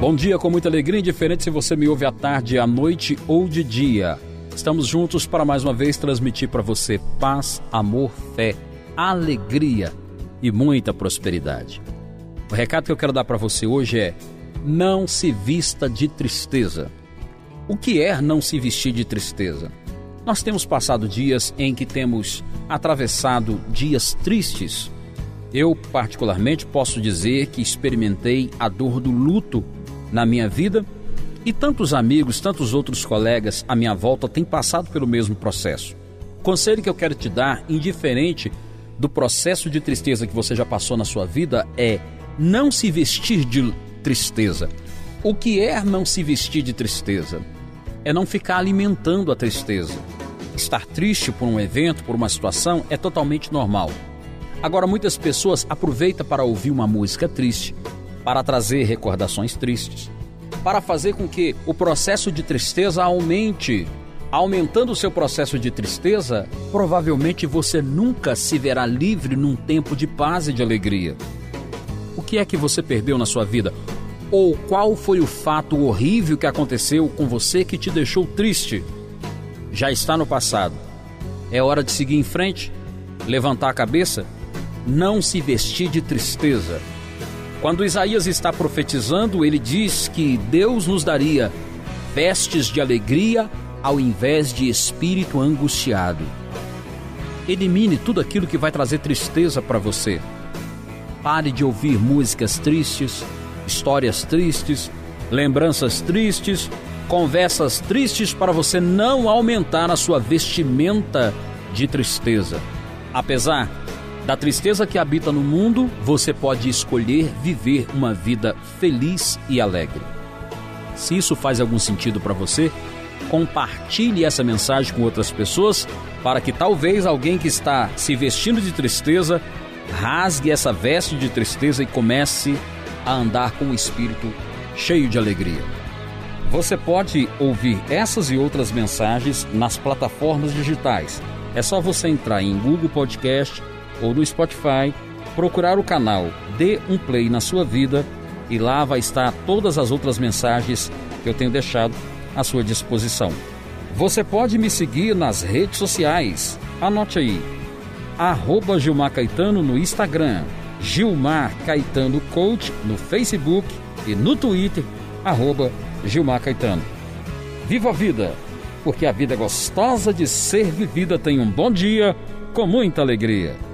Bom dia com muita alegria, indiferente se você me ouve à tarde, à noite ou de dia. Estamos juntos para mais uma vez transmitir para você paz, amor, fé, alegria e muita prosperidade. O recado que eu quero dar para você hoje é: não se vista de tristeza. O que é não se vestir de tristeza? Nós temos passado dias em que temos atravessado dias tristes. Eu, particularmente, posso dizer que experimentei a dor do luto na minha vida e tantos amigos, tantos outros colegas à minha volta têm passado pelo mesmo processo. O conselho que eu quero te dar, indiferente do processo de tristeza que você já passou na sua vida, é não se vestir de tristeza. O que é não se vestir de tristeza? É não ficar alimentando a tristeza. Estar triste por um evento, por uma situação, é totalmente normal. Agora, muitas pessoas aproveitam para ouvir uma música triste, para trazer recordações tristes, para fazer com que o processo de tristeza aumente. Aumentando o seu processo de tristeza, provavelmente você nunca se verá livre num tempo de paz e de alegria. O que é que você perdeu na sua vida? Ou qual foi o fato horrível que aconteceu com você que te deixou triste? Já está no passado. É hora de seguir em frente, levantar a cabeça, não se vestir de tristeza quando Isaías está profetizando, ele diz que Deus nos daria vestes de alegria ao invés de espírito angustiado. Elimine tudo aquilo que vai trazer tristeza para você. Pare de ouvir músicas tristes, histórias tristes, lembranças tristes, conversas tristes para você não aumentar a sua vestimenta de tristeza. Apesar da tristeza que habita no mundo, você pode escolher viver uma vida feliz e alegre. Se isso faz algum sentido para você, compartilhe essa mensagem com outras pessoas para que talvez alguém que está se vestindo de tristeza rasgue essa veste de tristeza e comece a andar com o espírito cheio de alegria. Você pode ouvir essas e outras mensagens nas plataformas digitais. É só você entrar em Google Podcast ou no Spotify, procurar o canal Dê um Play na sua vida e lá vai estar todas as outras mensagens que eu tenho deixado à sua disposição. Você pode me seguir nas redes sociais. Anote aí. Arroba Gilmar Caetano no Instagram, Gilmar Caetano Coach no Facebook e no Twitter, arroba Gilmar Caetano. Viva a vida, porque a vida é gostosa de ser vivida. Tenha um bom dia com muita alegria.